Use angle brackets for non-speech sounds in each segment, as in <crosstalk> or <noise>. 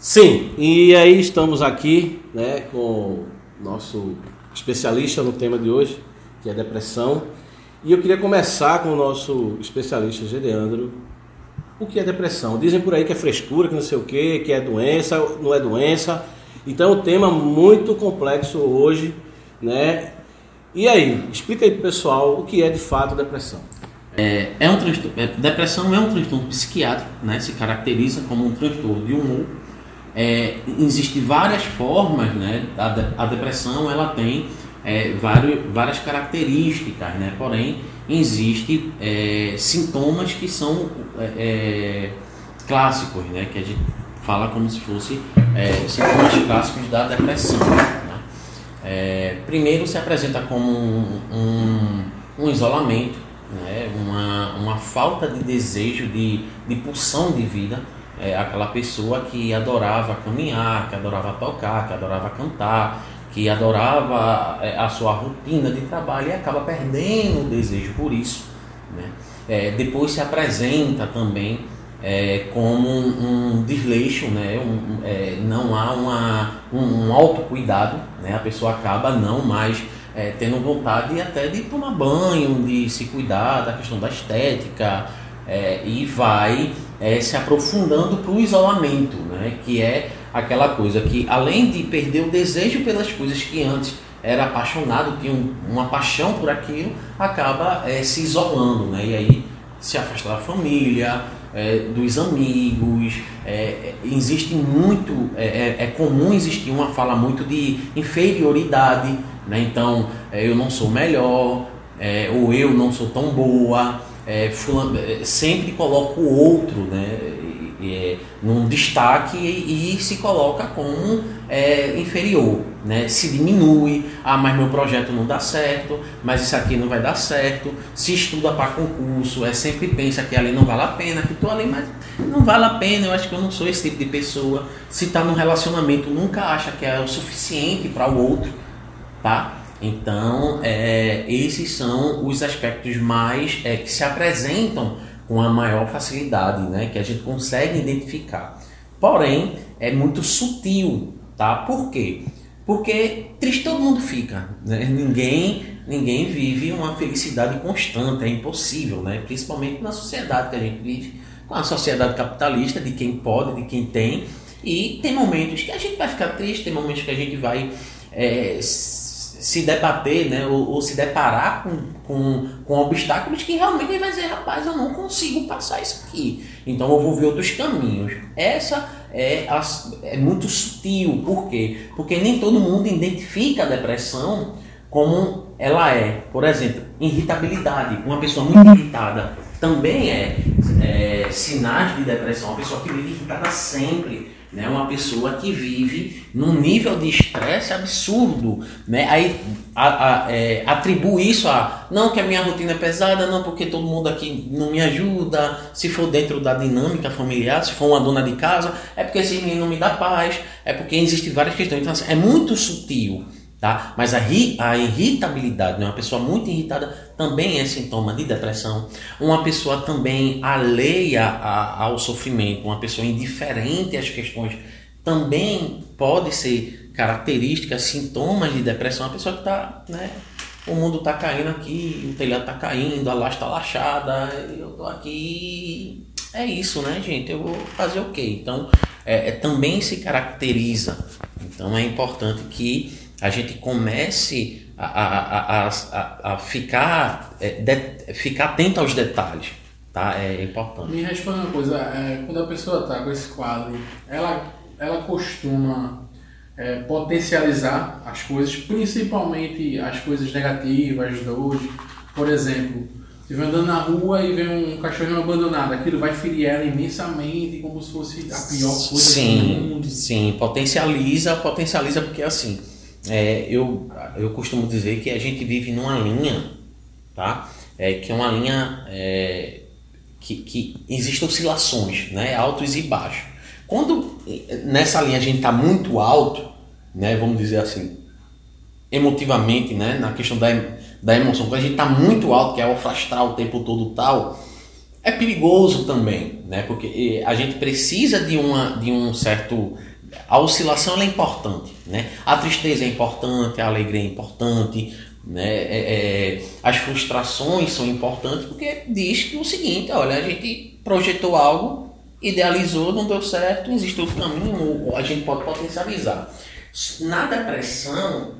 Sim, e aí estamos aqui né, com nosso especialista no tema de hoje, que é depressão. E eu queria começar com o nosso especialista Gedeandro. O que é depressão? Dizem por aí que é frescura, que não sei o que, que é doença, não é doença. Então é um tema muito complexo hoje, né? E aí, explica aí pro pessoal o que é de fato depressão. É, é um transtorno, é, depressão é um transtorno psiquiátrico, né? Se caracteriza como um transtorno de humor é, Existem várias formas, né? A, a depressão ela tem é, vários, várias características, né? Porém, existem é, sintomas que são é, é, clássicos, né? Que a gente fala como se fosse é, sintomas clássicos da depressão. Né? primeiro se apresenta como um, um, um isolamento, né? uma, uma falta de desejo, de, de pulsão de vida é, aquela pessoa que adorava caminhar, que adorava tocar, que adorava cantar, que adorava é, a sua rotina de trabalho e acaba perdendo o desejo por isso. Né? É, depois se apresenta também é, como um, um desleixo, né? Um, é, não há uma, um, um autocuidado, né? a pessoa acaba não mais é, tendo vontade até de tomar banho, de se cuidar da questão da estética é, e vai é, se aprofundando para o isolamento, né? que é aquela coisa que, além de perder o desejo pelas coisas que antes era apaixonado, tinha um, uma paixão por aquilo, acaba é, se isolando, né? e aí se afasta da família, é, dos amigos, é, existe muito, é, é, é, comum existir uma fala muito de inferioridade, né? então é, eu não sou melhor, ou eu não sou tão boa, é, fulano, é, sempre coloca o outro né, é, num destaque e, e, se coloca como é, inferior, né, se diminui, ah, mas meu projeto não dá certo, mas isso aqui não vai dar certo, se estuda para concurso, é sempre pensa que ali não vale a pena, que estou ali, mas não vale a pena, eu acho que eu não sou esse tipo de pessoa. Se está num relacionamento, nunca acha que é o suficiente para o outro, tá? Então, é, esses são os aspectos mais é, que se apresentam com a maior facilidade, né, que a gente consegue identificar. Porém, é muito sutil, tá? Por quê? Porque triste todo mundo fica, né? Ninguém, ninguém vive uma felicidade constante, é impossível, né? Principalmente na sociedade que a gente vive, com a sociedade capitalista de quem pode, de quem tem. E tem momentos que a gente vai ficar triste, tem momentos que a gente vai é, se debater, né, ou, ou, se deparar com, com, com obstáculos que realmente vai dizer, rapaz, eu não consigo passar isso aqui. Então eu vou ver outros caminhos. Essa é, é muito sutil. Por quê? Porque nem todo mundo identifica a depressão como ela é. Por exemplo, irritabilidade. Uma pessoa muito irritada também é, é sinais de depressão. Uma pessoa que vive irritada sempre né? Uma pessoa que vive num nível de estresse absurdo, né? Aí a, a, é, atribui isso a não que a minha rotina é pesada, não porque todo mundo aqui não me ajuda, se for dentro da dinâmica familiar, se for uma dona de casa, é porque esse menino não me dá paz, é porque existem várias questões. Então assim, é muito sutil. Tá? Mas a, ri, a irritabilidade, né? uma pessoa muito irritada também é sintoma de depressão. Uma pessoa também alheia a, ao sofrimento, uma pessoa indiferente às questões, também pode ser característica, sintomas de depressão. Uma pessoa que está, né? O mundo está caindo aqui, o telhado está caindo, a laje está laxada, eu estou aqui. É isso, né, gente? Eu vou fazer o quê? Então, é, é, também se caracteriza. Então, é importante que a gente comece a, a, a, a ficar, é, de, ficar atento aos detalhes. Tá? É importante. Me responda uma coisa, é, quando a pessoa está com esse quadro, ela, ela costuma é, potencializar as coisas, principalmente as coisas negativas, as dores. Por exemplo, se vai andando na rua e vê um cachorrinho abandonado, aquilo vai ferir ela imensamente, como se fosse a pior coisa sim, do mundo. Sim, potencializa, potencializa porque assim é, eu, eu costumo dizer que a gente vive numa linha, tá? É, que é uma linha é, que, que existem oscilações, né? altos e baixos. Quando nessa linha a gente está muito alto, né? vamos dizer assim, emotivamente, né? na questão da, da emoção, quando a gente está muito alto, que é o o tempo todo tal, é perigoso também. né? Porque a gente precisa de, uma, de um certo a oscilação é importante, né? A tristeza é importante, a alegria é importante, né? É, é, as frustrações são importantes porque diz que o seguinte, olha, a gente projetou algo, idealizou, não deu certo, existe outro caminho, a gente pode potencializar. Na depressão,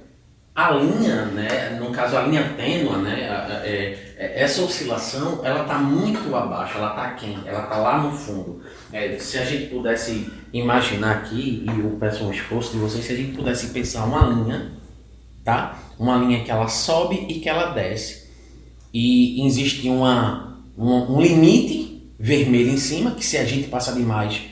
a linha, né, no caso a linha tênua, né, é, é, essa oscilação, ela está muito abaixo, ela está quem? Ela está lá no fundo. É, se a gente pudesse imaginar aqui, e eu peço um esforço de vocês, se a gente pudesse pensar uma linha, tá? Uma linha que ela sobe e que ela desce. E existe uma, um, um limite vermelho em cima, que se a gente passar demais,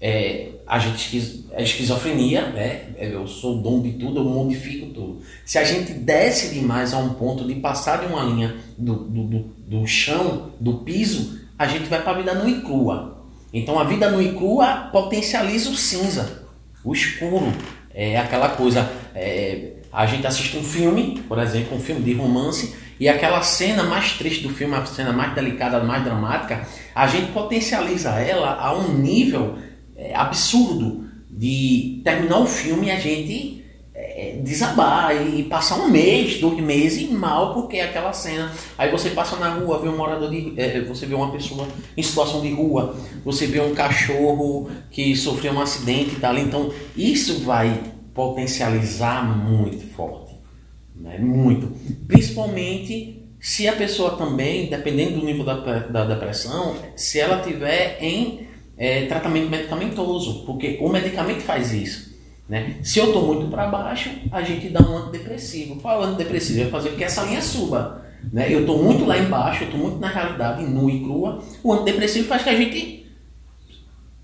é, a gente é esquizofrenia, né? É, eu sou dono de tudo, eu modifico tudo. Se a gente desce demais a um ponto de passar de uma linha do, do, do, do chão, do piso, a gente vai para a vida nua e crua. Então a vida nua e crua potencializa o cinza, o escuro. É aquela coisa. É, a gente assiste um filme, por exemplo, um filme de romance, e aquela cena mais triste do filme, a cena mais delicada, mais dramática, a gente potencializa ela a um nível absurdo de terminar o filme e a gente é, desabar e passar um mês, dois meses mal porque é aquela cena. Aí você passa na rua, vê um morador de. É, você vê uma pessoa em situação de rua, você vê um cachorro que sofreu um acidente e tal. Então isso vai potencializar muito forte. Né? Muito. Principalmente se a pessoa também, dependendo do nível da, da depressão, se ela tiver em é, tratamento medicamentoso, porque o medicamento faz isso. Né? Se eu estou muito para baixo, a gente dá um antidepressivo. Qual é o antidepressivo? Vai fazer com que essa linha suba. Né? Eu estou muito lá embaixo, eu estou muito na realidade, nua e crua. O antidepressivo faz que a gente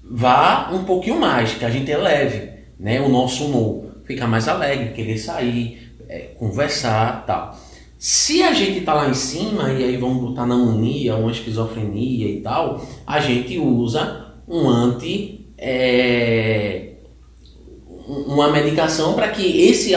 vá um pouquinho mais, que a gente eleve né? o nosso humor. Ficar mais alegre, querer sair, é, conversar tal. Se a gente está lá em cima, e aí vamos botar na mania, uma esquizofrenia e tal, a gente usa um anti. É, uma medicação para que esse,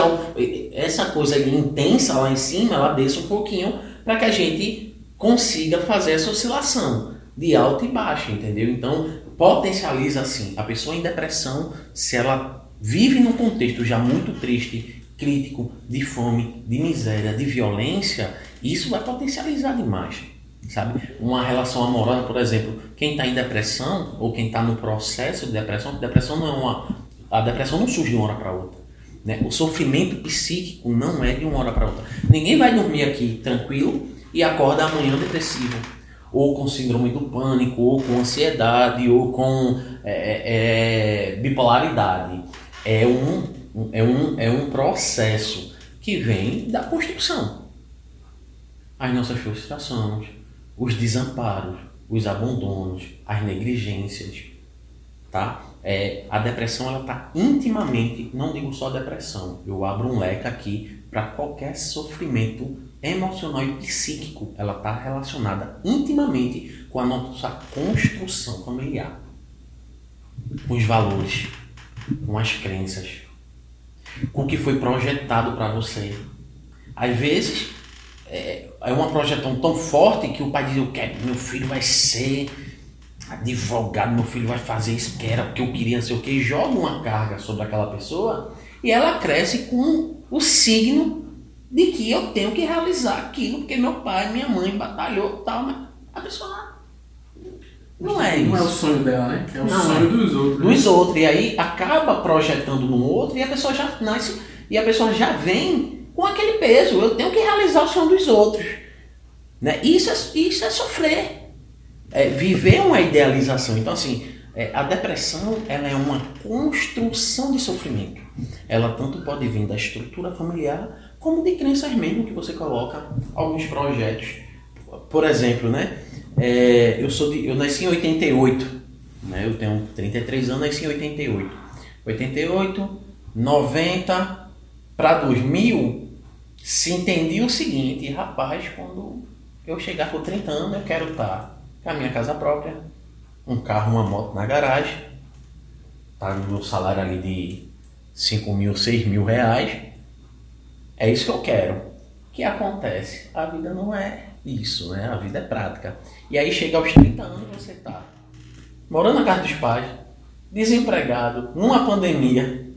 essa coisa intensa lá em cima ela desça um pouquinho para que a gente consiga fazer essa oscilação de alta e baixa, entendeu? Então potencializa assim a pessoa em depressão se ela vive num contexto já muito triste, crítico, de fome, de miséria, de violência, isso vai potencializar demais sabe? Uma relação amorosa, por exemplo, quem está em depressão ou quem está no processo de depressão, depressão não é uma, a depressão não surge de uma hora para outra. Né? O sofrimento psíquico não é de uma hora para outra. Ninguém vai dormir aqui tranquilo e acorda amanhã depressivo, ou com síndrome do pânico, ou com ansiedade, ou com é, é, bipolaridade. É um, é, um, é um processo que vem da construção. As nossas frustrações, os desamparos, os abandonos, as negligências, tá? É, a depressão ela está intimamente, não digo só depressão, eu abro um leque aqui para qualquer sofrimento emocional e psíquico, ela está relacionada intimamente com a nossa construção familiar, com os valores, com as crenças, com o que foi projetado para você. Às vezes é, é uma projeção tão forte que o pai diz, eu quero, meu filho vai ser advogado, meu filho vai fazer isso, que era porque eu queria, não sei o que, joga uma carga sobre aquela pessoa e ela cresce com o signo de que eu tenho que realizar aquilo, porque meu pai, minha mãe batalhou tal, mas a pessoa não é isso. Não é o sonho dela, né? É o não, sonho dos outros. Né? Dos outros. E aí acaba projetando no outro e a pessoa já nasce, e a pessoa já vem com aquele peso. Eu tenho que realizar o sonho dos outros. Né? Isso, é, isso é sofrer. É viver uma idealização. Então, assim, é, a depressão ela é uma construção de sofrimento. Ela tanto pode vir da estrutura familiar, como de crenças mesmo que você coloca alguns projetos. Por exemplo, né? É, eu, sou de, eu nasci em 88. Né? Eu tenho 33 anos, nasci em 88. 88, 90 para 2000 se entendia o seguinte, rapaz, quando eu chegar com 30 anos, eu quero estar com a minha casa própria, um carro, uma moto na garagem, tá no meu salário ali de 5 mil, 6 mil reais. É isso que eu quero. O que acontece? A vida não é isso, né? A vida é prática. E aí chega aos 30 anos você tá morando na casa dos pais, desempregado, numa pandemia,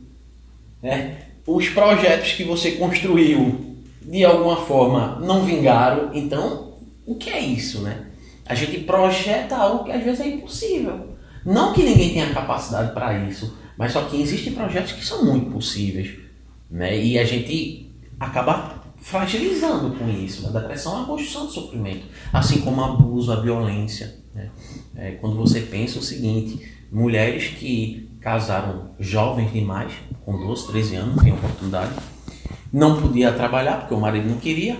né? os projetos que você construiu de alguma forma não vingaram, então o que é isso, né? A gente projeta algo que às vezes é impossível. Não que ninguém tenha capacidade para isso, mas só que existem projetos que são muito possíveis, né? E a gente acaba fragilizando com isso. A depressão é uma construção de sofrimento, assim como o abuso, a violência. Né? É, quando você pensa o seguinte, mulheres que casaram jovens demais, com 12, 13 anos, tinha oportunidade, não podia trabalhar porque o marido não queria,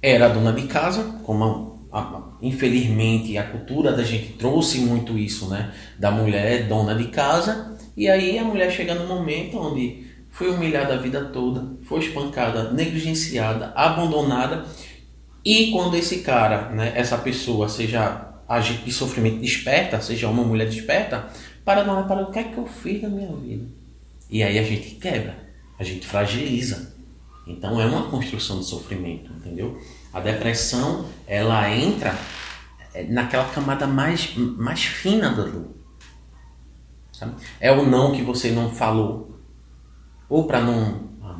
era dona de casa, como a, a, infelizmente a cultura da gente trouxe muito isso, né? Da mulher dona de casa, e aí a mulher chega no momento onde foi humilhada a vida toda, foi espancada, negligenciada, abandonada, e quando esse cara, né, essa pessoa, seja agente de sofrimento desperta, seja uma mulher desperta, para não para o que é que eu fiz na minha vida. E aí a gente quebra, a gente fragiliza. Então é uma construção de sofrimento, entendeu? A depressão, ela entra é, naquela camada mais, mais fina da dor. Sabe? É o não que você não falou. Ou para não. Ah,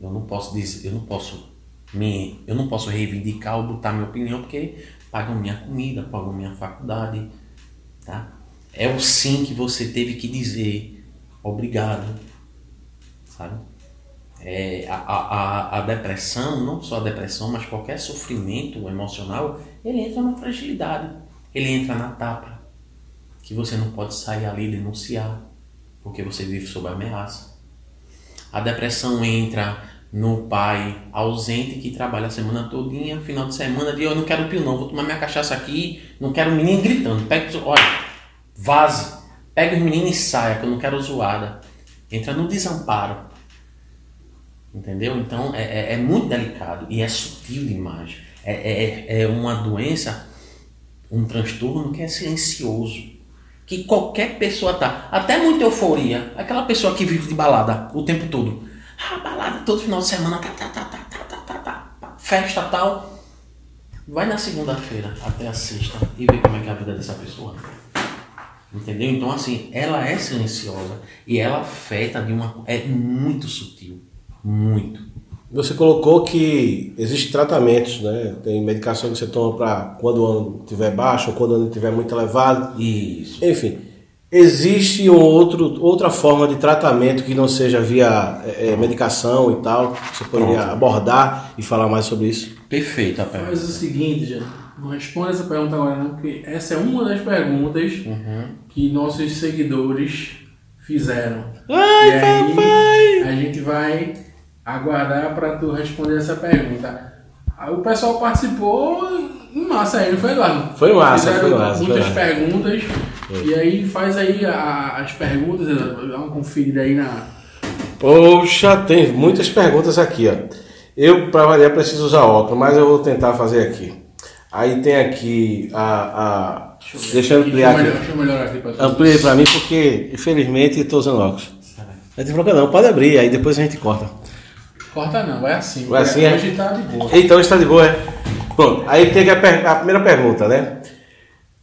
eu, não posso dizer, eu não posso me, eu não posso reivindicar ou botar minha opinião porque pagam minha comida, pagam minha faculdade, tá? É o sim que você teve que dizer, obrigado, sabe? É, a, a, a depressão, não só a depressão, mas qualquer sofrimento emocional, ele entra na fragilidade, ele entra na tapa, que você não pode sair ali e denunciar, porque você vive sob ameaça. A depressão entra no pai ausente que trabalha a semana todinha, final de semana, de eu não quero pio não, vou tomar minha cachaça aqui, não quero menino gritando, pega, olha, vaze, pega os meninos e saia, que eu não quero zoada. Entra no desamparo. Entendeu? Então é, é, é muito delicado e é sutil demais. É, é, é uma doença, um transtorno que é silencioso. Que qualquer pessoa tá. Até muita euforia. Aquela pessoa que vive de balada o tempo todo ah, balada todo final de semana, tá, tá, tá, tá, tá, tá, tá, tá, festa tal. Vai na segunda-feira até a sexta e vê como é que é a vida dessa pessoa. Entendeu? Então, assim, ela é silenciosa e ela afeta de uma. É muito sutil. Muito. Você colocou que existem tratamentos, né? Tem medicação que você toma para quando o ano estiver baixo ou quando o ano estiver muito elevado. Isso. Enfim. Existe um outro, outra forma de tratamento que não seja via é, medicação e tal? Você poderia Pronto. abordar e falar mais sobre isso? Perfeito, Rafael. Faz o seguinte, já. Não responda essa pergunta agora não, porque essa é uma das perguntas uhum. que nossos seguidores fizeram. Ai, e aí papai. a gente vai aguardar para tu responder essa pergunta. O pessoal participou massa aí, não foi, Eduardo? Foi massa, Fizeram foi massa. Muitas foi perguntas. Foi. E aí faz aí a, as perguntas, dá uma conferida aí na. Poxa, tem muitas perguntas aqui, ó. Eu, para variar, preciso usar óculos, mas eu vou tentar fazer aqui. Aí tem aqui a. a... Deixa, deixa eu ampliar aqui. Deixa eu melhorar aqui para Amplie para mim, porque infelizmente estou usando óculos. Não tem problema, não, pode abrir, aí depois a gente corta. Corta não, vai assim. Vai assim, é? Hoje está de boa. Então está de boa, é? Pronto, aí tem a, per a primeira pergunta, né?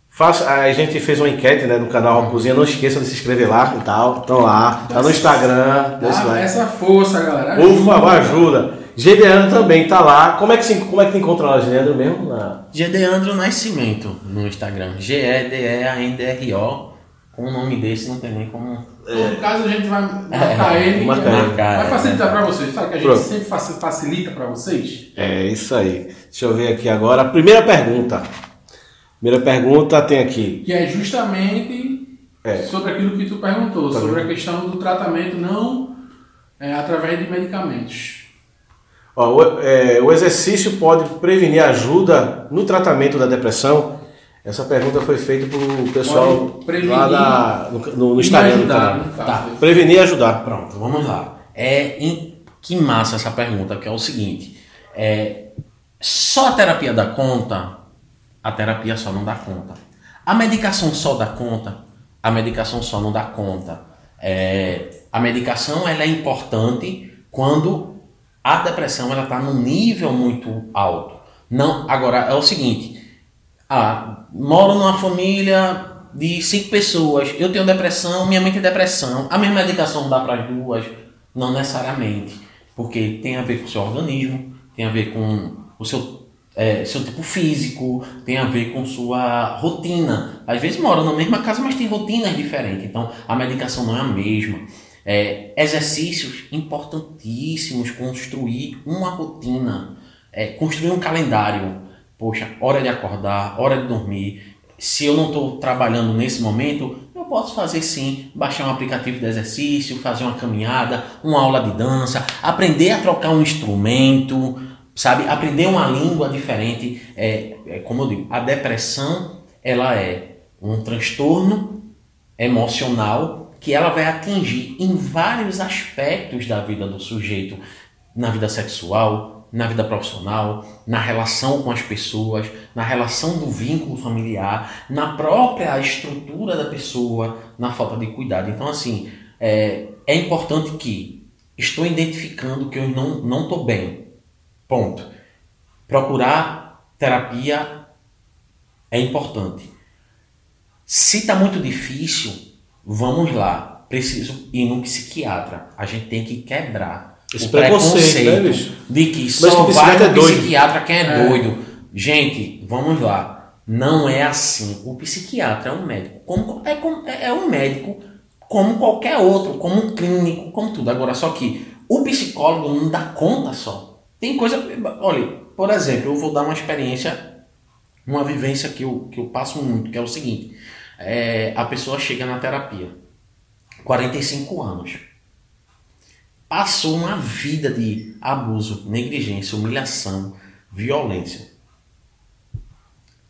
Faça, a gente fez uma enquete né, no canal Cozinha, não esqueçam de se inscrever lá e tal. Estão lá, tá no Instagram. Dá essa força, galera. Por favor, ajuda. Gedeandro também tá lá. Como é que, se, como é que te encontra lá, Gedeandro mesmo? Na... Gedeandro Nascimento no Instagram. G-E-D-E-A-N-D-R-O. Com um nome desse não tem nem como. É. No caso, a gente vai marcar é, ele. Marcar, vai facilitar para vocês. Sabe que a gente Pronto. sempre facilita para vocês? É isso aí. Deixa eu ver aqui agora. A primeira pergunta. Primeira pergunta tem aqui. Que é justamente é. sobre aquilo que tu perguntou, tá sobre a questão do tratamento não é, através de medicamentos. Ó, o, é, o exercício pode prevenir ajuda no tratamento da depressão? Essa pergunta foi feita o pessoal lá da, no, no, no Instagram. Ajudar, no tá. Prevenir e ajudar. Pronto, vamos lá. É, em, que massa essa pergunta, que é o seguinte. É, só a terapia dá conta? A terapia só não dá conta. A medicação só dá conta? A medicação só não dá conta. É, a medicação ela é importante quando a depressão ela está num nível muito alto. Não, agora é o seguinte, ah, moro numa família de cinco pessoas, eu tenho depressão, minha mãe tem depressão, a mesma medicação dá para as duas? Não necessariamente, porque tem a ver com o seu organismo, tem a ver com o seu, é, seu tipo físico, tem a ver com sua rotina. Às vezes moram na mesma casa, mas tem rotinas diferentes, então a medicação não é a mesma. É, exercícios importantíssimos, construir uma rotina, é, construir um calendário. Poxa, hora de acordar, hora de dormir, se eu não estou trabalhando nesse momento, eu posso fazer sim, baixar um aplicativo de exercício, fazer uma caminhada, uma aula de dança, aprender a trocar um instrumento, sabe? Aprender uma língua diferente. É, é como eu digo, a depressão ela é um transtorno emocional que ela vai atingir em vários aspectos da vida do sujeito, na vida sexual, na vida profissional, na relação com as pessoas, na relação do vínculo familiar, na própria estrutura da pessoa, na falta de cuidado. Então, assim, é, é importante que estou identificando que eu não não estou bem. Ponto. Procurar terapia é importante. Se está muito difícil, vamos lá. Preciso ir no psiquiatra. A gente tem que quebrar esse o preconceito, né, bicho? de que só que vai no é psiquiatra quem é, é, doido. Gente, vamos lá. Não é assim. O psiquiatra é um médico. Como, é, é, é um médico como qualquer outro, como um clínico, como tudo. Agora, só que o psicólogo não dá conta só. Tem coisa. Olha, por exemplo, eu vou dar uma experiência, uma vivência que eu, que eu passo muito, que é o seguinte: é, a pessoa chega na terapia, 45 anos passou uma vida de abuso, negligência, humilhação, violência.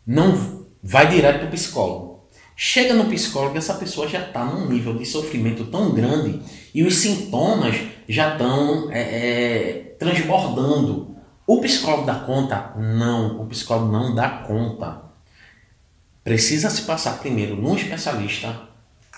Não vai direto para o psicólogo. Chega no psicólogo, essa pessoa já está num nível de sofrimento tão grande e os sintomas já estão é, é, transbordando. O psicólogo dá conta? Não, o psicólogo não dá conta. Precisa se passar primeiro num especialista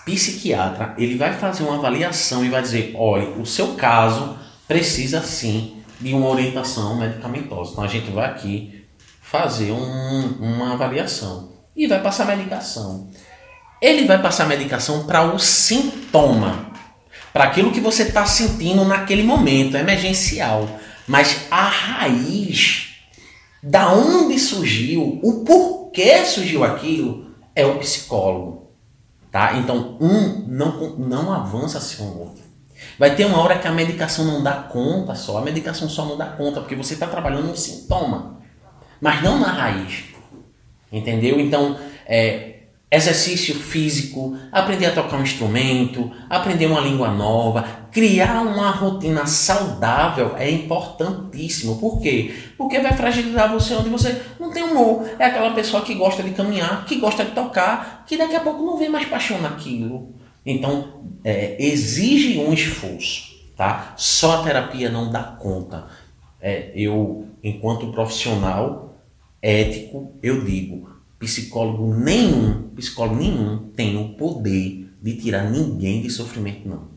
psiquiatra, ele vai fazer uma avaliação e vai dizer, olha, o seu caso precisa sim de uma orientação medicamentosa. Então a gente vai aqui fazer um, uma avaliação e vai passar medicação. Ele vai passar medicação para o sintoma, para aquilo que você está sentindo naquele momento, emergencial. Mas a raiz, da onde surgiu, o porquê surgiu aquilo, é o psicólogo. Tá? Então, um não, não avança sem o outro. Vai ter uma hora que a medicação não dá conta só. A medicação só não dá conta, porque você está trabalhando um sintoma, mas não na raiz. Entendeu? Então, é, exercício físico, aprender a tocar um instrumento, aprender uma língua nova, criar uma rotina saudável é importantíssimo. Por quê? Porque vai fragilizar você onde você não tem humor. É aquela pessoa que gosta de caminhar, que gosta de tocar, que daqui a pouco não vê mais paixão naquilo. Então, é, exige um esforço, tá? Só a terapia não dá conta. É, eu, enquanto profissional ético, eu digo, psicólogo nenhum, psicólogo nenhum tem o poder de tirar ninguém de sofrimento, não.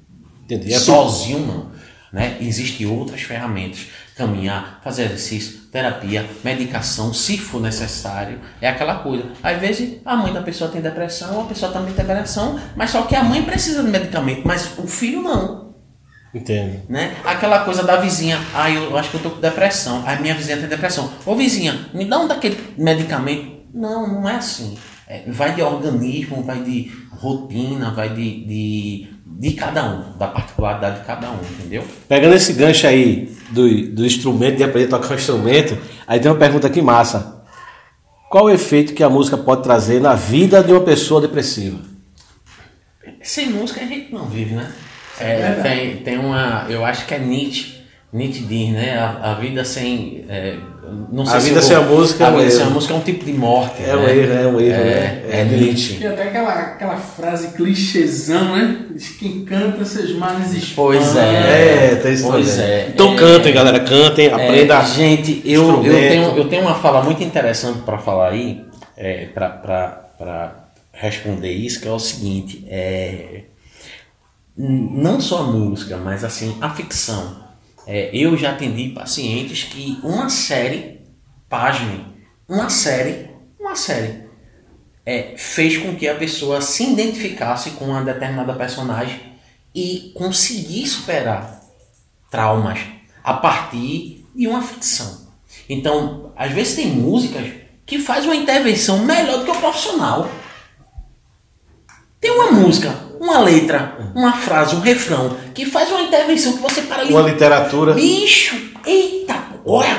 Entendi. É Sozinho, não. Né? Existem outras ferramentas. Caminhar, fazer exercício, terapia, medicação, se for necessário. É aquela coisa. Às vezes a mãe da pessoa tem depressão, a pessoa também tem depressão, mas só que a mãe precisa de medicamento, mas o filho não. Entendo. Né? Aquela coisa da vizinha, ah, eu acho que eu tô com depressão. A minha vizinha tem depressão. Ô vizinha, me dá um daquele medicamento não, não é assim. É, vai de organismo, vai de rotina, vai de, de, de cada um, da particularidade de cada um, entendeu? Pegando esse gancho aí do, do instrumento, de aprender a tocar um instrumento, aí tem uma pergunta aqui massa. Qual o efeito que a música pode trazer na vida de uma pessoa depressiva? Sem música a gente não vive, né? É, tem, tem uma, eu acho que é Nietzsche, Nietzsche diz, né? A, a vida sem é, não sei a vida sem a música a é vida sem a música é um tipo de morte. É né? um erro, é um erro. É, né? é, é Nietzsche. Tem até aquela, aquela frase clichêzão, né? Diz quem canta seus males expõe. Pois é. É, isso Pois é. Então é, cantem, galera, cantem, aprenda. gente, eu, eu, tenho, eu tenho uma fala muito interessante para falar aí, é, para responder isso, que é o seguinte: é, não só a música, mas assim, a ficção é, eu já atendi pacientes que uma série, página, uma série, uma série, é, fez com que a pessoa se identificasse com uma determinada personagem e conseguir superar traumas a partir de uma ficção. Então, às vezes tem músicas que faz uma intervenção melhor do que o profissional. Tem uma música, uma letra, uma frase, um refrão que faz uma intervenção que você para ali. Uma literatura. Bicho, eita, olha,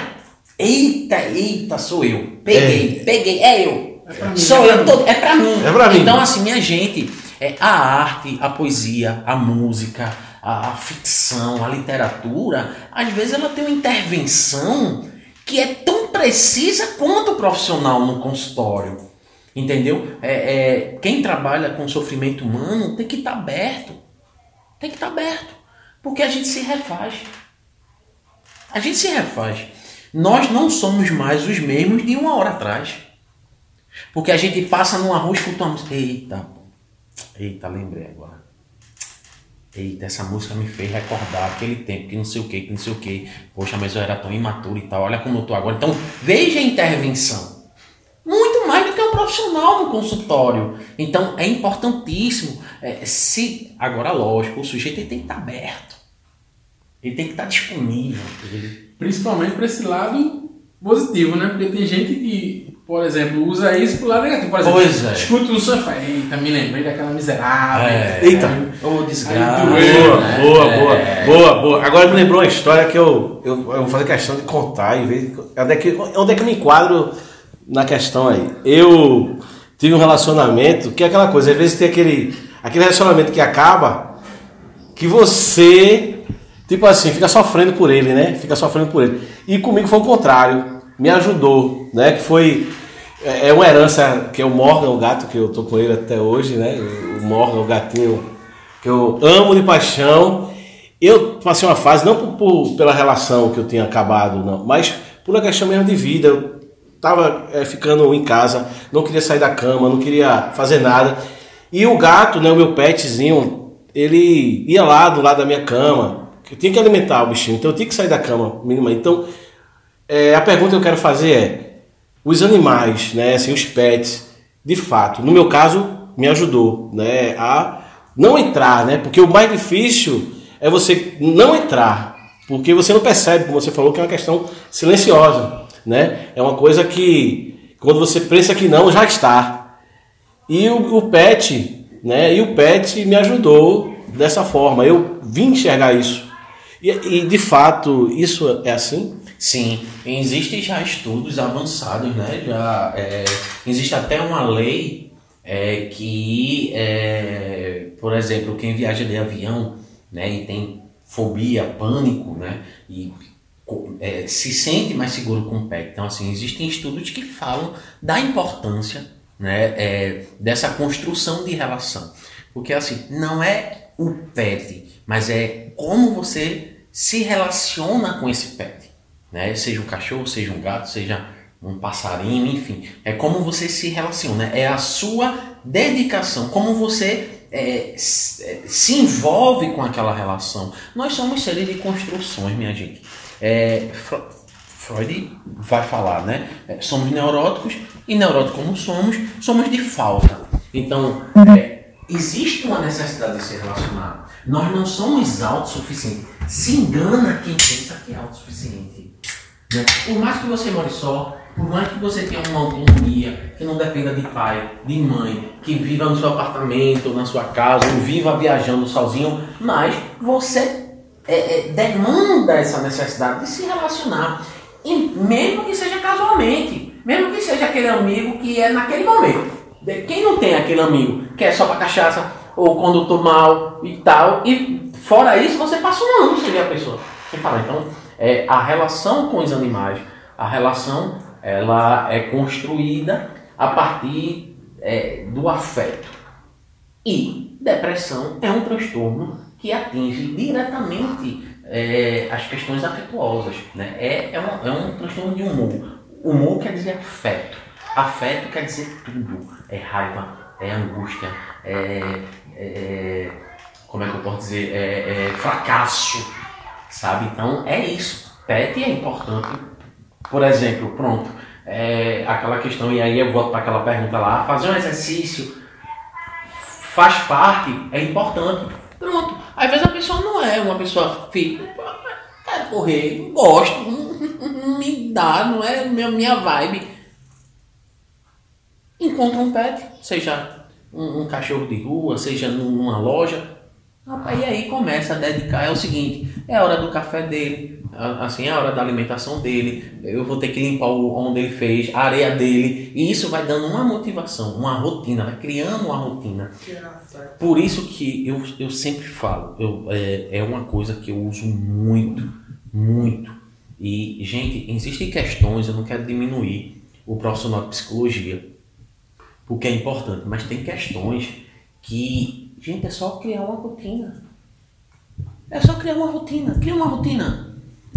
eita, eita, sou eu. Peguei, peguei, é eu. mim, sou é eu, pra todo, é pra mim. É pra mim. Então, assim, minha gente, é, a arte, a poesia, a música, a, a ficção, a literatura, às vezes ela tem uma intervenção que é tão precisa quanto o profissional no consultório. Entendeu? É, é, quem trabalha com sofrimento humano tem que estar aberto. Tem que estar aberto. Porque a gente se refaz. A gente se refaz. Nós não somos mais os mesmos de uma hora atrás. Porque a gente passa rua e escuta uma música. Eita, eita, lembrei agora. Eita, essa música me fez recordar aquele tempo que não sei o que, que não sei o que. Poxa, mas eu era tão imaturo e tal. Olha como eu tô agora. Então, veja a intervenção. Muito mais do que um profissional no consultório. Então, é importantíssimo. é, se Agora, lógico, o sujeito tem que estar aberto. Ele tem que estar disponível. Ele- Principalmente para esse lado positivo, né? Porque tem gente que, por exemplo, usa isso pro lado negativo. Por exemplo, Pois é. escuta o fala, eita, me lembrei daquela miserável. É. Eita. Ô, desgraça. Aí Boa, né? boa, É. boa, boa, boa. Agora me lembrou uma história que eu, eu, eu vou fazer questão de contar e ver onde é, que, onde é que eu me enquadro na questão aí. Eu tive um relacionamento que é aquela coisa, às vezes tem aquele, aquele relacionamento que acaba que você, tipo assim, fica sofrendo por ele, né? Fica sofrendo por ele. E comigo foi o contrário, me ajudou, né? Que foi é é uma herança que é o Morgan, o gato que eu tô com ele até hoje, né? O Morgan, o gatinho que eu amo de paixão. Eu passei uma fase, não por, por- pela relação que eu tinha acabado, não, mas por uma questão mesmo de vida. Eu tava é, ficando em casa, não queria sair da cama, não queria fazer nada. E o gato, né, o meu petzinho, ele ia lá do lado da minha cama. Eu tinha que alimentar o bichinho, então eu tinha que sair da cama minimamente. Então, é, a pergunta que eu quero fazer é: os animais, né, assim, os pets, de fato, no meu caso, me ajudou, né, a não entrar, né, porque o mais difícil é você não entrar, porque você não percebe, como você falou, que é uma questão silenciosa, né, é uma coisa que quando você pensa que não, já está. E o, o pet, né, e o pet me ajudou dessa forma, eu vim enxergar isso. E, e de fato, isso é assim? Sim, existem já estudos avançados, né? Já é, existe até uma lei é, que, é, por exemplo, quem viaja de avião, né, e tem fobia, pânico, né, e é, se sente mais seguro com o pet. Então, assim, existem estudos que falam da importância, né, é, dessa construção de relação, porque assim não é o pet, mas é como você se relaciona com esse pet né? Seja um cachorro, seja um gato, seja um passarinho, enfim. É como você se relaciona, é a sua dedicação, como você é, se é, envolve com aquela relação. Nós somos seres de construções, minha gente. É, Freud vai falar, né? É, somos neuróticos e neuróticos como somos, somos de falta. Então, é, existe uma necessidade de se relacionar. Nós não somos autossuficientes. Se engana quem pensa que é autossuficiente. né? Por mais que você more só, por mais que você tenha uma autonomia, que não dependa de pai, de mãe, que viva no seu apartamento, na sua casa, ou viva viajando sozinho, mas você é, é, demanda essa necessidade de se relacionar. E mesmo que seja casualmente, mesmo que seja aquele amigo que é naquele momento. Quem não tem aquele amigo que é só pra cachaça, ou quando tô mal e tal, e fora isso você passa um ano sem ver a pessoa. Então, é, a relação com os animais, a relação ela é construída a partir é, do afeto. E depressão é um transtorno que atinge diretamente é, as questões afetuosas. Né? É, é, um, é um transtorno de humor. Humor quer dizer afeto. Afeto quer dizer tudo. É raiva, é angústia, é, é- como é que eu posso dizer? É, é fracasso, sabe? Então é isso. Pet é importante. Por exemplo, pronto. é, aquela questão, e aí eu volto para aquela pergunta lá, fazer um exercício faz parte, é importante. Pronto. Às vezes a pessoa não é uma pessoa fica, quero correr, gosto, não <laughs> me dá, não é minha, minha vibe. Encontra um pet, seja um, um cachorro de rua, seja numa loja, e aí começa a dedicar, é o seguinte, é a hora do café dele, assim, é a hora da alimentação dele, eu vou ter que limpar o, onde ele fez, a areia dele, e isso vai dando uma motivação, uma rotina, vai criando uma rotina. Por isso que eu, eu sempre falo, eu, é, é uma coisa que eu uso muito, muito, e, gente, existem questões, eu não quero diminuir o profissional de psicologia, porque é importante, mas tem questões que Gente, é só criar uma rotina. É só criar uma rotina. Cria uma rotina.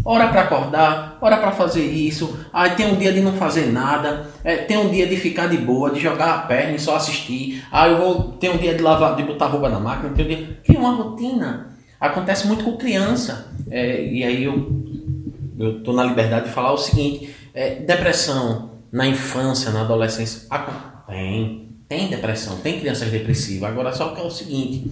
Hora para acordar, hora para fazer isso. Aí tem um dia de não fazer nada. É, tem um dia de ficar de boa, de jogar a perna e só assistir. Aí eu vou. Tem um dia de lavar, de botar roupa na máquina. Tem um dia. Cria uma rotina. Acontece muito com criança. É, e aí eu eu tô na liberdade de falar o seguinte: é, depressão na infância, na adolescência, tem. Tem depressão, tem crianças depressivas. Agora, só que é o seguinte: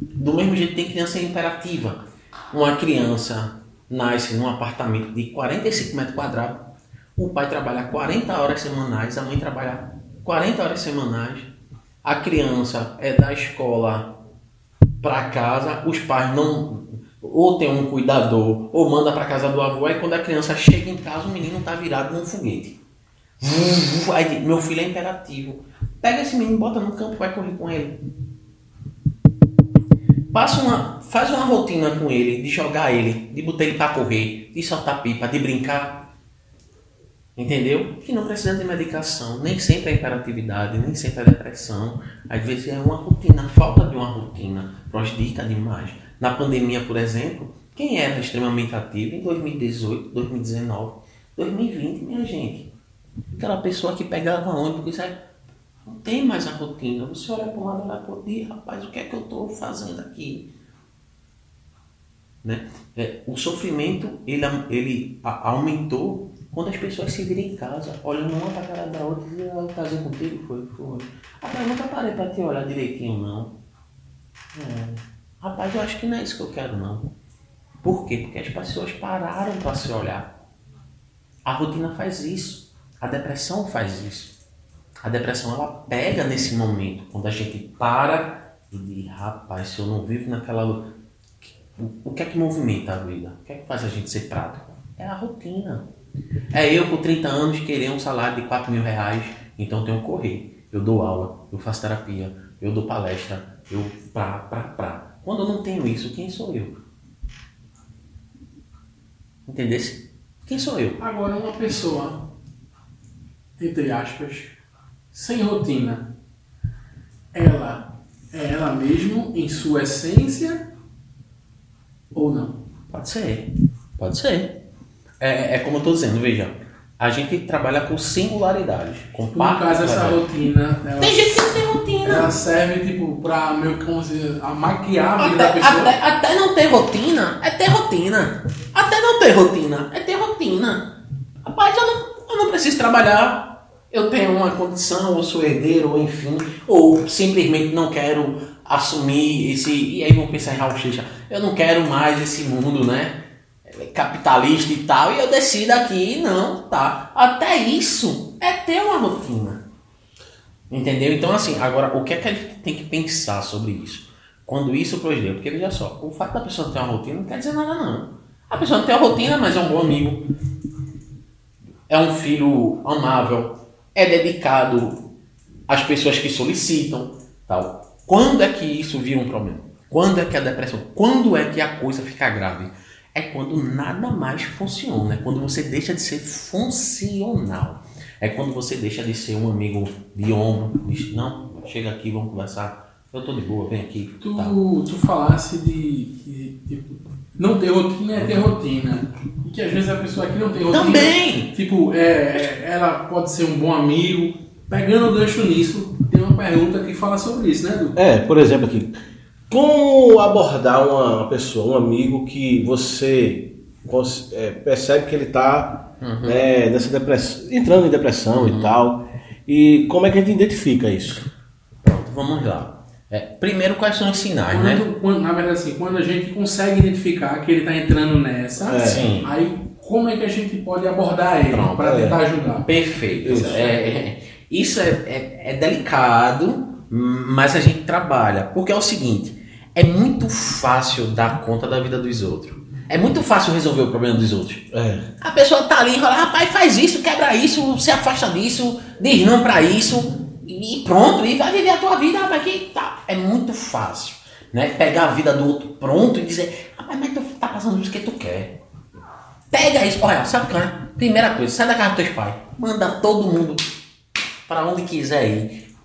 do mesmo jeito, tem criança imperativa. Uma criança nasce num apartamento de 45 metros quadrados, o pai trabalha 40 horas semanais, a mãe trabalha 40 horas semanais, a criança é da escola para casa, os pais não ou tem um cuidador ou manda para casa do avô, aí quando a criança chega em casa, o menino está virado num foguete. Aí, meu filho é imperativo. Pega esse menino, bota no campo, vai correr com ele. Passa uma, faz uma rotina com ele, de jogar ele, de botar ele para correr, de soltar pipa, de brincar. Entendeu? Que não precisa de medicação. Nem sempre é hiperatividade, nem sempre é depressão. Às vezes é uma rotina, falta de uma rotina. Prejudica demais. Na pandemia, por exemplo, quem era extremamente ativo em 2018, 2019, 2020, minha gente? Aquela pessoa que pegava ônibus, isso é não tem mais a rotina. Você olha para um lado e olha para outro, rapaz, o que é que eu estou fazendo aqui? Né? É, o sofrimento ele, ele aumentou quando as pessoas se viram em casa, olhando uma para a cara da outra e dizendo, eu casei contigo, foi, foi. Rapaz, eu nunca parei para te olhar direitinho, não. É. Rapaz, eu acho que não é isso que eu quero, não. Por quê? Porque as pessoas pararam para se olhar. A rotina faz isso. A depressão faz isso. A depressão ela pega nesse momento, quando a gente para e diz, rapaz, se eu não vivo naquela. O que é que movimenta a vida? O que é que faz a gente ser prático? É a rotina. É eu com 30 anos querer um salário de 4 mil reais, então tenho que correr. Eu dou aula, eu faço terapia, eu dou palestra, eu pra, pra, pra. Quando eu não tenho isso, quem sou eu? Entendesse? Quem sou eu? Agora, uma pessoa, entre aspas, sem rotina, ela é ela mesmo em sua essência ou não? Pode ser, pode ser. É, é como eu estou dizendo, veja, a gente trabalha com singularidade, com No caso, essa rotina. Ela, tem gente que não tem rotina. Ela serve, tipo, pra meio que como se, a maquiar a vida até, da pessoa. Até, até não ter rotina é ter rotina. Até não ter rotina é ter rotina. Rapaz, eu não, eu não preciso trabalhar eu tenho uma condição, ou sou herdeiro, ou enfim, ou simplesmente não quero assumir esse. E aí vão pensar em Raul eu não quero mais esse mundo, né? Capitalista e tal, e eu decido aqui, não, tá. Até isso é ter uma rotina. Entendeu? Então, assim, agora, o que é que a gente tem que pensar sobre isso? Quando isso projeto, porque veja só, o fato da pessoa ter uma rotina não quer dizer nada, não. A pessoa não tem uma rotina, mas é um bom amigo, é um filho amável, é dedicado às pessoas que solicitam, tal. Quando é que isso vira um problema? Quando é que a depressão? Quando é que a coisa fica grave? É quando nada mais funciona, é quando você deixa de ser funcional. É quando você deixa de ser um amigo de ombro, diz, não, chega aqui, vamos conversar. Eu tô de boa, vem aqui. Tu, tu falasse de, de, de não ter rotina é ter rotina. E que às vezes a pessoa que não tem rotina. Também! Tipo, é, é, ela pode ser um bom amigo. Pegando o gancho nisso, tem uma pergunta que fala sobre isso, né, Edu? É, por exemplo aqui. Como abordar uma pessoa, um amigo que você é, percebe que ele está nessa depressão, entrando em depressão e tal. E como é que a gente identifica isso? Pronto, vamos lá. É, primeiro, quais são os sinais, né? Quando, quando- na verdade, assim, quando a gente consegue identificar que ele está entrando nessa, É. Sim. aí como é que a gente pode abordar ele para é. tentar ajudar? Perfeito. Isso. É, é- isso é, é- é delicado, mas a gente trabalha. Porque é o seguinte: é muito fácil dar conta da vida dos outros. É muito fácil resolver o problema dos outros. É. A pessoa tá ali e fala, rapaz, faz isso, quebra isso, se afasta disso, diz não pra isso, e pronto, e vai viver a tua vida, rapaz, que tá. É muito fácil, né? Pegar a vida do outro pronto e dizer, mas tu tá passando isso que tu quer. Pega isso, olha, sabe o que é? Primeira coisa, sai da casa dos teus pais, manda todo mundo pra onde quiser ir.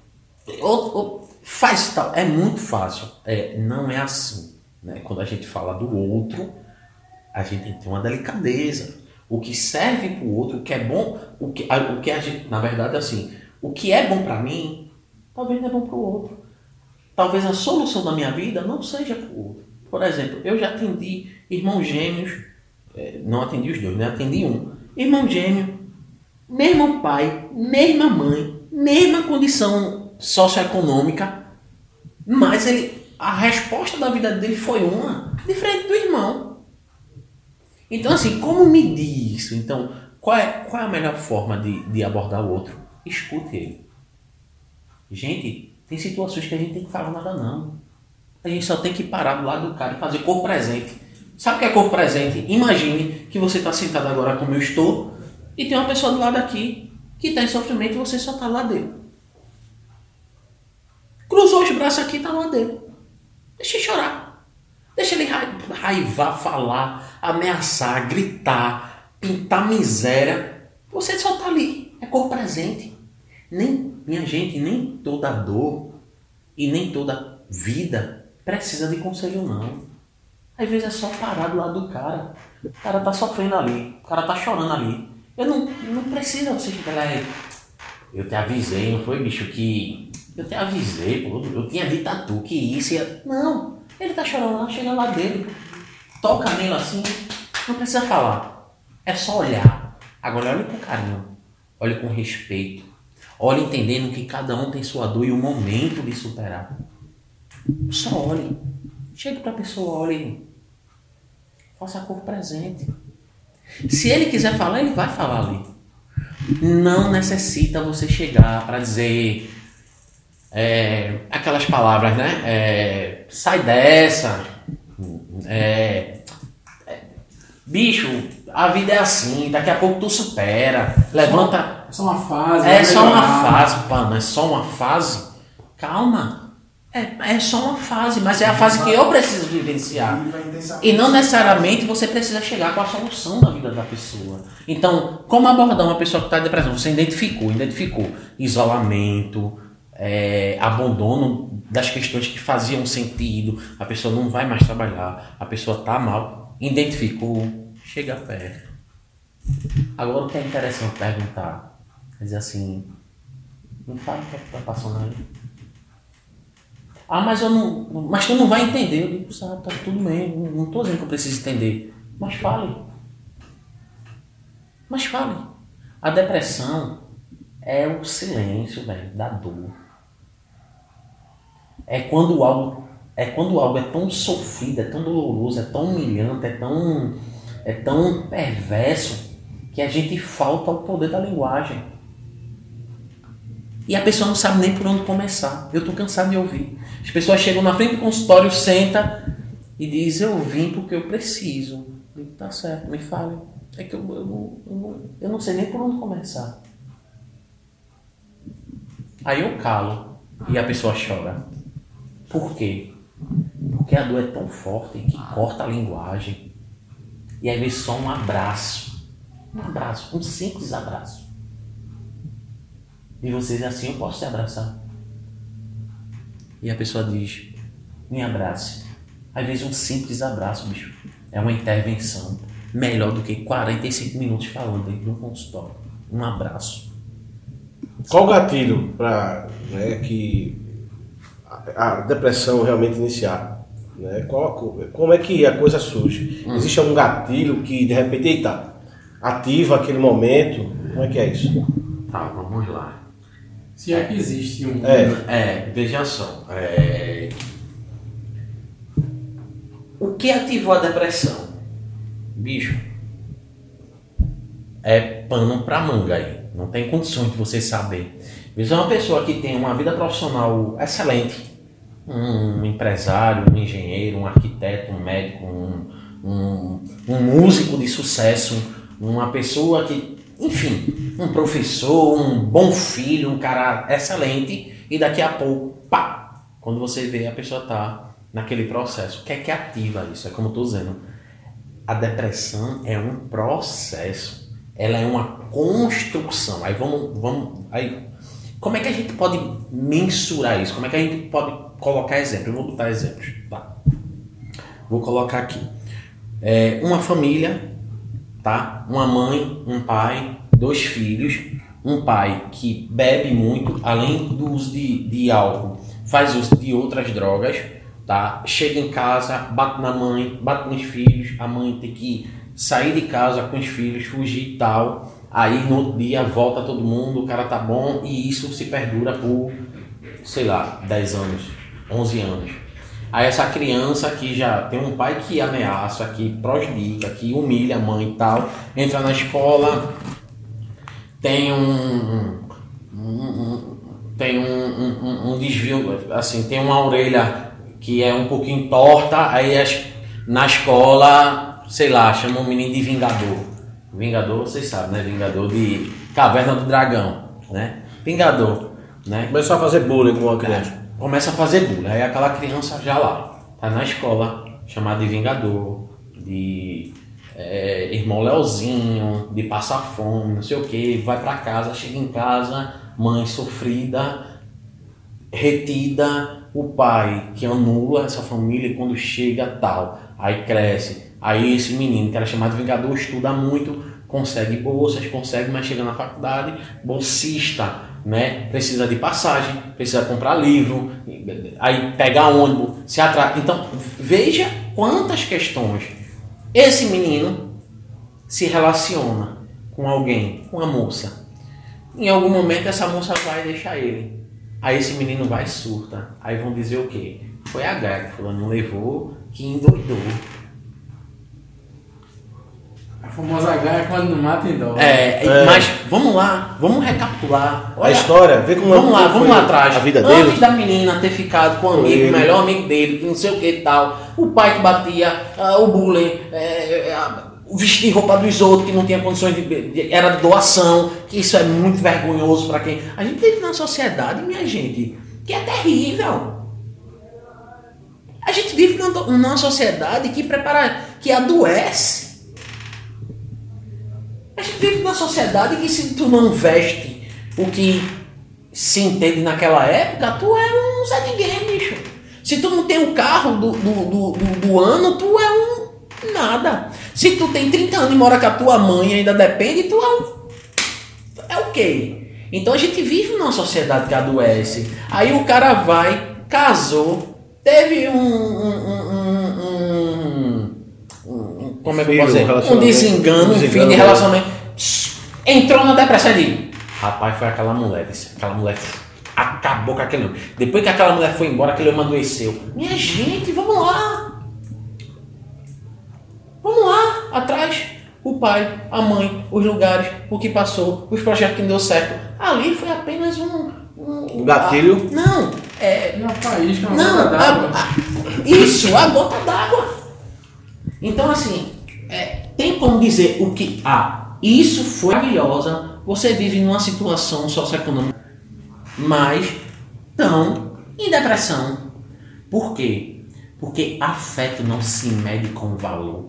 Ou, ou faz tal, é muito fácil. É, não é assim, né? Quando a gente fala do outro, a gente tem que ter uma delicadeza. O que serve para o outro, o que é bom, o que, o que a gente, na verdade, assim, o que é bom para mim, talvez não é bom para o outro. Talvez a solução da minha vida não seja para o outro. Por exemplo, eu já atendi irmãos gêmeos, eh, não atendi os dois, né? Atendi um. Irmão gêmeo, mesmo pai, mesma mãe, mesma condição socioeconômica, mas ele, a resposta da vida dele foi uma diferente do irmão. Então, assim, como medir isso? Então, qual é, qual é a melhor forma de, de abordar o outro? Escute ele. Gente, tem situações que a gente tem que falar nada não. A gente só tem que parar do lado do cara e fazer corpo presente. Sabe o que é corpo presente? Imagine que você está sentado agora como eu estou e tem uma pessoa do lado aqui que está em sofrimento e você só está lado dele. Cruzou os braços aqui e está lado dele. Deixa ele chorar. Deixa ele ra- raivar, falar, ameaçar, gritar, pintar miséria. Você só tá ali. É corpo presente. Nem, minha gente, nem toda dor e nem toda vida precisa de conselho, não. Às vezes é só parar do lado do cara. O cara tá sofrendo ali. O cara tá chorando ali. Eu não, não precisa você chegar e... Eu te avisei, não foi, bicho, que... Eu te avisei, pô. Eu tinha dito a tu que isso ia... Não. Ele tá chorando lá, chega lá dele. Toca nele assim. Não precisa falar. É só olhar. Agora olhe com carinho. Olhe com respeito. Olhe entendendo que cada um tem sua dor e o momento de superar. Só olhe. Chegue pra pessoa, olhe. Faça a cor presente. Se ele quiser falar, ele vai falar ali. Não necessita você chegar para dizer é, aquelas palavras, né? É, sai dessa. É, é, bicho, a vida é assim. Daqui a pouco tu supera. Levanta. É só uma fase. É vai só uma fase, pá, não é só uma fase. Calma. É, é só uma fase, mas é a fase que eu preciso vivenciar. E não necessariamente você precisa chegar com a solução da vida da pessoa. Então, como abordar uma pessoa que está em depressão? Você identificou, identificou isolamento, é, abandono das questões que faziam sentido, a pessoa não vai mais trabalhar, a pessoa está mal, identificou, chega perto. Agora o que é interessante perguntar, dizer assim, me fala o que é está passando aí. Ah, mas eu não. Mas tu não vai entender. Eu digo, sabe, tá tudo bem. Não não tô dizendo que eu preciso entender. Mas fale. Mas fale. A depressão é o silêncio, velho, da dor. É quando algo. É quando algo é tão sofrido, é tão doloroso, é tão humilhante, é tão. é tão perverso que a gente falta o poder da linguagem. E a pessoa não sabe nem por onde começar. Eu tô cansado de ouvir. As pessoas chegam na frente do consultório, senta e diz, eu vim porque eu preciso. Eu digo, tá certo, me fale. É que eu, eu, não- eu, eu não sei nem por onde começar. Aí eu calo e a pessoa chora. Por quê? Porque a dor é tão forte que corta a linguagem. E às vezes só um abraço. Um abraço, um simples abraço. E você diz assim, eu posso te abraçar. E a pessoa diz, me abrace. Às vezes um simples abraço, bicho, é uma intervenção melhor do que 45 minutos falando dentro de um consultório. Um abraço. Qual o gatilho para que a, a depressão realmente iniciar? Né? Qual, como é que a coisa surge? Hum. Existe algum gatilho que de repente, eita, ativa aquele momento? Como é que é isso? Tá, vamos lá. Se é que existe um. É, é veja só. É... O que ativou a depressão? Bicho, é pano pra manga aí. Não tem condições de você saber. Veja uma pessoa que tem uma vida profissional excelente, um empresário, um engenheiro, um arquiteto, um médico, um, um, um músico de sucesso, uma pessoa que, enfim, um professor, um bom filho, um cara excelente, e daqui a pouco, pá, quando você vê a pessoa tá naquele processo, o que é que ativa isso? É como eu estou dizendo, a depressão é um processo, ela é uma construção. Aí vamos, vamos, aí como é que a gente pode mensurar isso? Como é que a gente pode colocar exemplo? Eu vou botar exemplos. Tá. Vou colocar aqui. É, uma família, tá? Uma mãe, um pai, dois filhos. Um pai que bebe muito, além do uso de, de álcool, faz uso de outras drogas, tá? Chega em casa, bate na mãe, bate nos filhos, a mãe tem que sair de casa com os filhos, fugir e tal. Aí no outro dia volta todo mundo, o cara tá bom e isso se perdura por, sei lá, 10 anos, 11 anos. Aí essa criança que já tem um pai que ameaça, que prejudica, que humilha a mãe e tal, entra na escola, tem um, um, um tem um, um, desvio, assim, tem uma orelha que é um pouquinho torta, aí as, na escola, sei lá, chama o menino de vingador. Vingador, vocês sabem, né? Vingador de Caverna do Dragão, né? Vingador, né? Começou a fazer bullying com uma criança. Começa a fazer bullying. Aí aquela criança já lá, tá na escola, chamada de Vingador, de é, irmão Leozinho, de passar fome, não sei o que, vai para casa, chega em casa, mãe sofrida, retida, o pai que anula essa família quando chega tal, aí cresce, Aí esse menino, que era chamado Vingador, estuda muito, consegue bolsas, consegue, mas chega na faculdade, bolsista, né? Precisa de passagem, precisa comprar livro, aí pega ônibus, se atrasa. Então, veja quantas questões esse menino se relaciona com alguém, com a moça. Em algum momento essa moça vai deixar ele. Aí esse menino vai surta. Aí vão dizer o quê? Foi a H que fulano levou, que endoidou. A famosa é quando não mata em dó. É, é, mas vamos lá, vamos recapitular. Olha, a história, vê como Vamos lá, vamos lá atrás. A vida dele. Antes da menina ter ficado com o amigo, o melhor amigo dele, que não sei o que e tal, o pai que batia, uh, o bullying, é, uh, vestir roupa dos outros que não tinha condições de, de, era doação, que isso é muito vergonhoso para quem. A gente vive na sociedade, minha gente, que é terrível. A gente vive numa sociedade que prepara, que adoece a gente vive numa sociedade que se tu não veste o que se entende naquela época, tu é um Zé Ninguém, bicho. Se tu não tem o um carro do, do, do, do, ano, tu é um nada. Se tu tem 30 anos e mora com a tua mãe ainda depende, tu é um. É o quê? Então a gente vive numa sociedade que adoece. Aí o cara vai, casou, teve um, um, um como é que eu posso dizer? Um desengano, um fim de relacionamento. Entrou na depressão ali. Rapaz, foi aquela mulher, disse, aquela mulher acabou com aquele homem. Depois que aquela mulher foi embora, aquele homem adoeceu. Minha gente, vamos lá. Vamos lá, atrás. O pai, a mãe, os lugares, o que passou, os projetos que não deu certo. Ali foi apenas um. Um, um gatilho? A, não, é. Uma faísca, uma não, gota d'água. Isso, a gota d'água. Então, assim, é, tem como dizer o que. Ah, isso foi maravilhosa. Você vive numa situação socioeconômica mais tão em depressão. Por quê? Porque afeto não se mede com valor.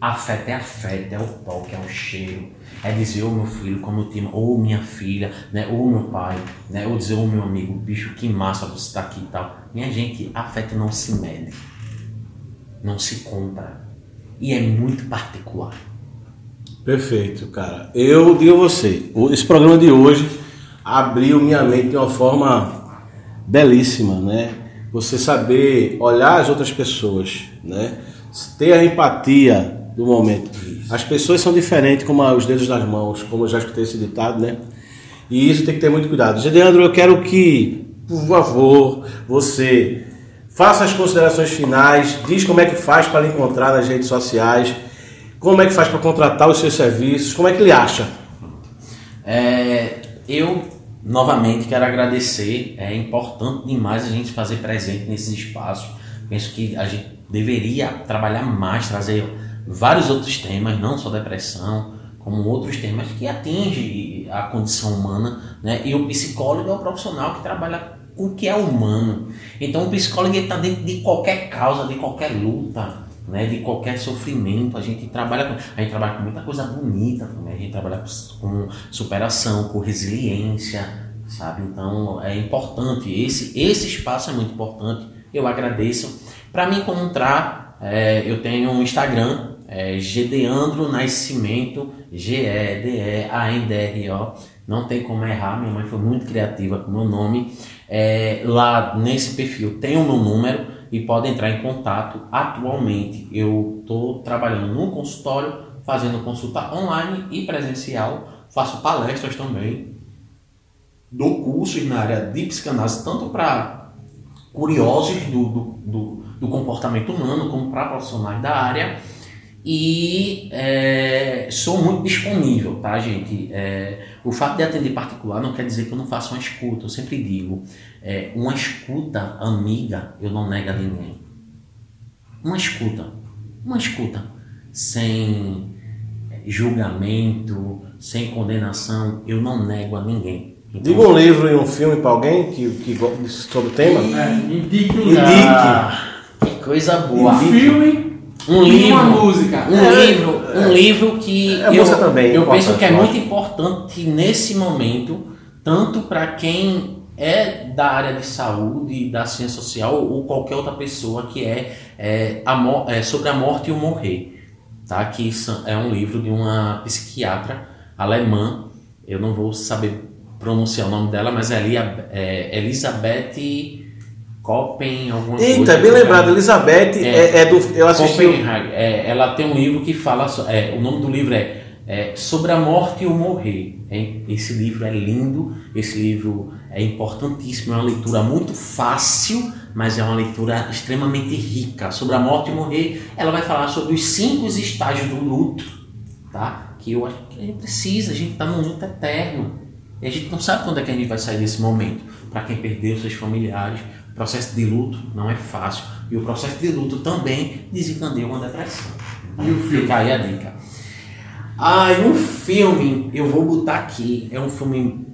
Afeto é afeto, é o toque, é o cheiro. É dizer, ô oh, meu filho, como eu te amo, ou oh, minha filha, né? ou meu pai, né? ou dizer, ô oh, meu amigo, bicho, que massa você tá aqui e tal. Minha gente, afeto não se mede, não se compra. E é muito particular. Perfeito, cara. Eu digo a você, esse programa de hoje abriu minha mente de uma forma belíssima, né? você saber olhar as outras pessoas, né? Ter a empatia do momento. As pessoas são diferentes como os dedos das mãos, como eu já escutei esse ditado, né? E isso tem que ter muito cuidado. Gedeandro, eu quero que, por favor, você faça as considerações finais, diz como é que faz para lhe encontrar nas redes sociais, como é que faz para contratar os seus serviços, como é que ele acha? É, eu novamente quero agradecer. É importante demais a gente fazer presente nesses espaços. Penso que a gente deveria trabalhar mais, trazer vários outros temas, não só depressão, como outros temas que atingem a condição humana, né? E o psicólogo é o profissional que trabalha o que é humano. Então o psicólogo está dentro de qualquer causa, de qualquer luta, né? De qualquer sofrimento. A gente trabalha com, a gente trabalha com muita coisa bonita também. A gente trabalha com superação, com resiliência, sabe? Então é importante. Esse esse espaço é muito importante. Eu agradeço. Para me encontrar, é, eu tenho um Instagram é Gedeandro Nascimento, G-E-D-E-A-N-D-R-O. Não tem como errar, minha mãe foi muito criativa com o meu nome. É, lá nesse perfil tem o meu número e pode entrar em contato. Atualmente eu estou trabalhando no consultório, fazendo consulta online e presencial. Faço palestras também. Dou cursos na área de psicanálise, tanto para curiosos do, do, do, do comportamento humano, como para profissionais da área e é, sou muito disponível, tá, gente? É, o fato de atender particular não quer dizer que eu não faço uma escuta. Eu sempre digo, é, uma escuta amiga eu não nego a ninguém. Uma escuta, uma escuta sem julgamento, sem condenação, eu não nego a ninguém. Então, Diga um livro e um filme para alguém que, que sobre o tema. É, indique um Indique. Que coisa boa. Um filme um livro, uma música. Um é, livro, é, um livro que é, eu, também, eu penso que é muito importante nesse momento, tanto para quem é da área de saúde, da ciência social ou qualquer outra pessoa que é, é, a, é sobre a morte e o morrer, tá? Que é um livro de uma psiquiatra alemã, eu não vou saber pronunciar o nome dela, mas é, é Elizabeth Copen, alguma Eita, coisa. Eita, bem lembrado, Elizabeth é, é, é, do. Eu assisti. É, ela tem um livro que fala. É, o nome do livro é, é, Sobre a Morte e o Morrer. Hein? Esse livro é lindo, esse livro é importantíssimo, é uma leitura muito fácil, mas é uma leitura extremamente rica. Sobre a morte e o morrer, ela vai falar sobre os cinco estágios do luto, tá? Que eu acho que a gente precisa, a gente está num luto eterno. E a gente não sabe quando é que a gente vai sair desse momento. Para quem perdeu seus familiares, processo de luto não é fácil. E o processo de luto também desencadeia uma depressão. E o filme? Fica aí a dica. Ah, e um filme, eu vou botar aqui, é um filme.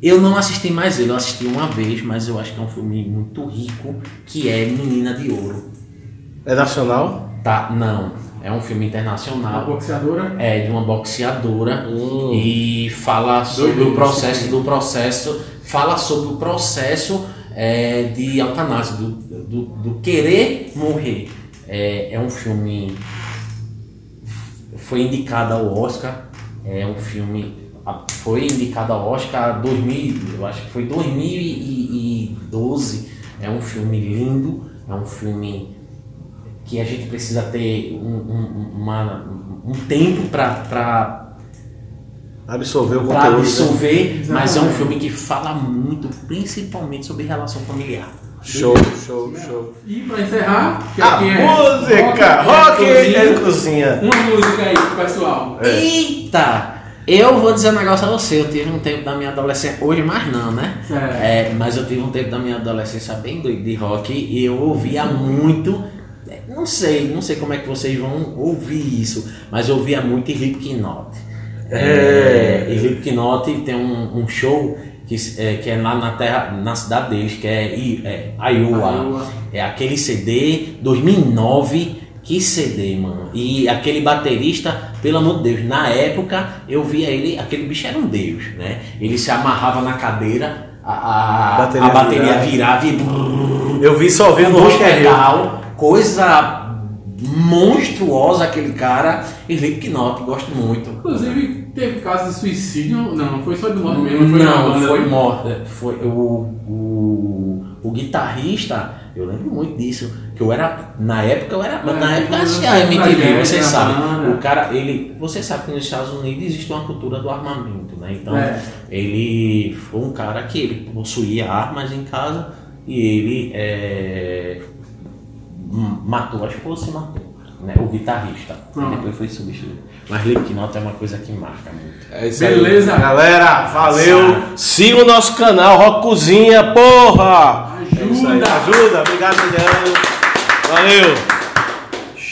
Eu não assisti mais ele, eu assisti uma vez, mas eu acho que é um filme muito rico, que é Menina de Ouro. É nacional? Tá, não. É um filme internacional. Uma boxeadora? É, de uma boxeadora. Hum. E fala sobre o processo do processo. Fala sobre o processo é, de eutanásia, do, do, do, querer morrer. É, é um filme. Foi indicado ao Oscar. É um filme. Foi indicado ao Oscar 2000, eu acho que foi 2012. É um filme lindo, é um filme que a gente precisa ter um, um, uma, um tempo para absorver o conteúdo. Para né? absorver, mas é um filme que fala muito, principalmente sobre relação familiar. Show, show, show. E para encerrar, que a é música! Rock, é cozinha. Uma música aí pro pessoal. É. Eita! Eu vou dizer um negócio a você, eu tive um tempo da minha adolescência, hoje mais não, né? É. mas eu tive um tempo da minha adolescência bem doido de rock e eu ouvia muito. Não sei, não sei como é que vocês vão ouvir isso, mas eu ouvia muito Slipknot. É, é, Slipknot tem um, um show que é, que é lá na terra, na cidade deles, que é, é Iowa. Iowa. É aquele CD 2009. Que CD, mano. E aquele baterista, pelo amor de Deus, na época eu via ele, aquele bicho era um deus, né? Ele se amarrava na cadeira, a, a bateria, a bateria virava e. Eu vi só vendo no pedal, coisa monstruosa aquele cara. Slipknot, gosto muito. Inclusive, teve caso de suicídio. Não, foi só de morte mesmo. Foi Não, banda, foi morte. Foi o, o, o guitarrista, eu lembro muito disso. Que eu era. Na época eu era. É, na época eu assistia a MTV, você sabe. O cara, ele. Você sabe que nos Estados Unidos existe uma cultura do armamento, né? Então É. ele foi um cara que ele possuía armas em casa e ele é, matou a esposa e matou. Né? O guitarrista. Depois foi substituído. Mas Slipknot é uma coisa que marca muito. É isso Beleza. aí. Galera, valeu. Siga o nosso canal, Rock Cozinha, porra! É isso aí. Ajuda. Ajuda. Obrigado, Juliano. Valeu.